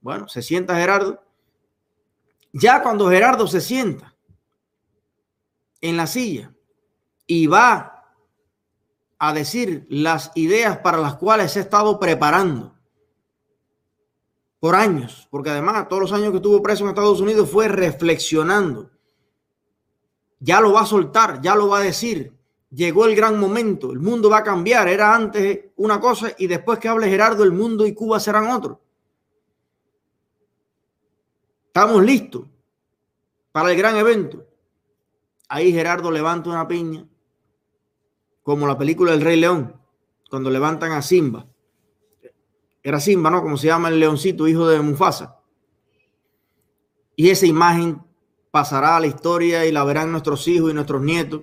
Bueno, se sienta Gerardo. Ya cuando Gerardo se sienta en la silla y va a decir las ideas para las cuales se ha estado preparando por años, porque además todos los años que estuvo preso en Estados Unidos fue reflexionando. Ya lo va a soltar, ya lo va a decir. Llegó el gran momento, el mundo va a cambiar. Era antes una cosa y después que hable Gerardo, el mundo y Cuba serán otro. Estamos listos para el gran evento. Ahí Gerardo levanta una piña, como la película del Rey León, cuando levantan a Simba era Simba, ¿no? Como se llama el leoncito, hijo de Mufasa. Y esa imagen pasará a la historia y la verán nuestros hijos y nuestros nietos.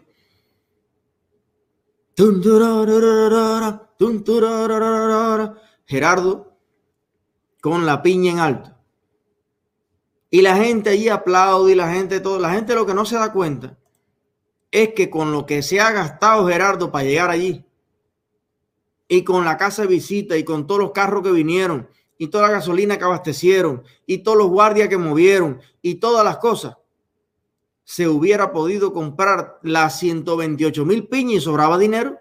Gerardo con la piña en alto. Y la gente allí aplaude y la gente todo. La gente lo que no se da cuenta es que con lo que se ha gastado Gerardo para llegar allí, y con la casa de visita y con todos los carros que vinieron y toda la gasolina que abastecieron y todos los guardias que movieron y todas las cosas, se hubiera podido comprar las 128 mil piñas y sobraba dinero.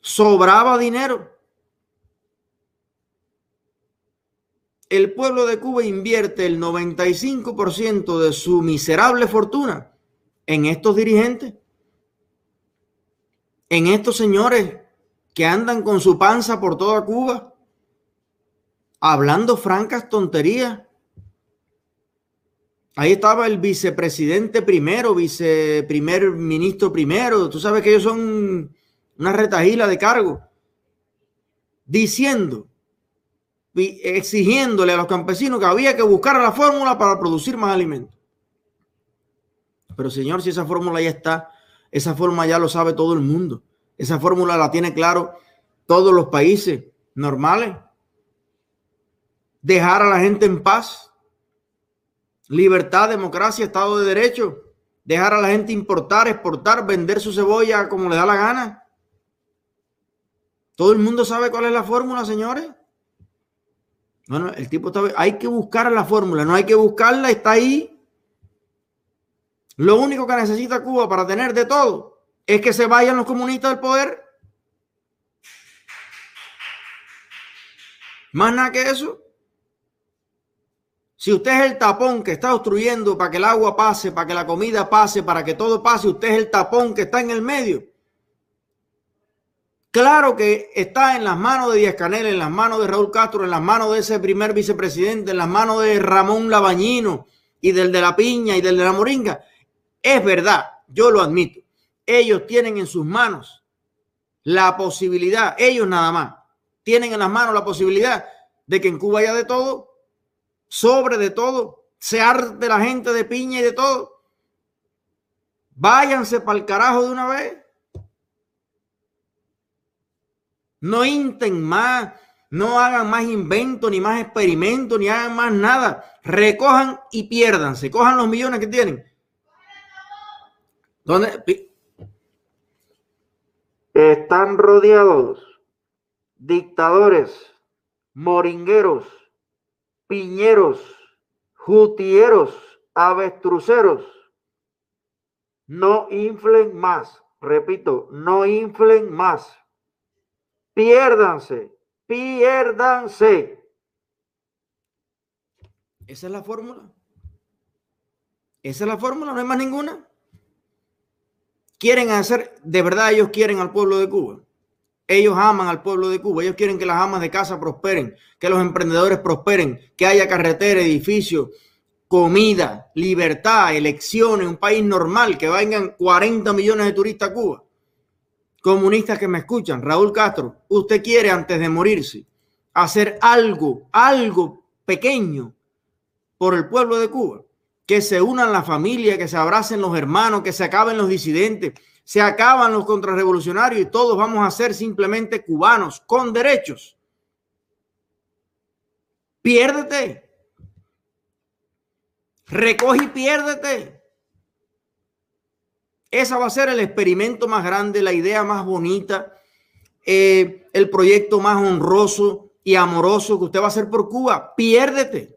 Sobraba dinero. El pueblo de Cuba invierte el 95% de su miserable fortuna en estos dirigentes en estos señores que andan con su panza por toda Cuba, hablando francas tonterías. Ahí estaba el vicepresidente primero, viceprimer ministro primero. Tú sabes que ellos son una retajila de cargo. Diciendo, exigiéndole a los campesinos que había que buscar la fórmula para producir más alimentos. Pero señor, si esa fórmula ya está, esa fórmula ya lo sabe todo el mundo. Esa fórmula la tiene claro todos los países normales. Dejar a la gente en paz. Libertad, democracia, Estado de Derecho. Dejar a la gente importar, exportar, vender su cebolla como le da la gana. Todo el mundo sabe cuál es la fórmula, señores. Bueno, el tipo está. Hay que buscar la fórmula, no hay que buscarla, está ahí. Lo único que necesita Cuba para tener de todo es que se vayan los comunistas del poder. Más nada que eso. Si usted es el tapón que está obstruyendo para que el agua pase, para que la comida pase, para que todo pase, usted es el tapón que está en el medio. Claro que está en las manos de Díaz Canel, en las manos de Raúl Castro, en las manos de ese primer vicepresidente, en las manos de Ramón Labañino y del de la Piña y del de la Moringa. Es verdad, yo lo admito. Ellos tienen en sus manos la posibilidad, ellos nada más, tienen en las manos la posibilidad de que en Cuba haya de todo, sobre de todo, se arte la gente de piña y de todo. Váyanse para el carajo de una vez. No inten más, no hagan más inventos, ni más experimentos, ni hagan más nada. Recojan y piérdanse, cojan los millones que tienen. ¿Dónde? Están rodeados dictadores, moringueros, piñeros, jutieros, avestruceros. No inflen más, repito, no inflen más. Piérdanse, piérdanse. Esa es la fórmula. Esa es la fórmula, no hay más ninguna quieren hacer, de verdad ellos quieren al pueblo de Cuba. Ellos aman al pueblo de Cuba. Ellos quieren que las amas de casa prosperen, que los emprendedores prosperen, que haya carretera, edificios, comida, libertad, elecciones, un país normal, que vengan 40 millones de turistas a Cuba. Comunistas que me escuchan, Raúl Castro, usted quiere antes de morirse hacer algo, algo pequeño por el pueblo de Cuba que se unan la familia, que se abracen los hermanos, que se acaben los disidentes, se acaban los contrarrevolucionarios y todos vamos a ser simplemente cubanos con derechos. Piérdete. Recoge y piérdete. Esa va a ser el experimento más grande, la idea más bonita, eh, el proyecto más honroso y amoroso que usted va a hacer por Cuba, piérdete.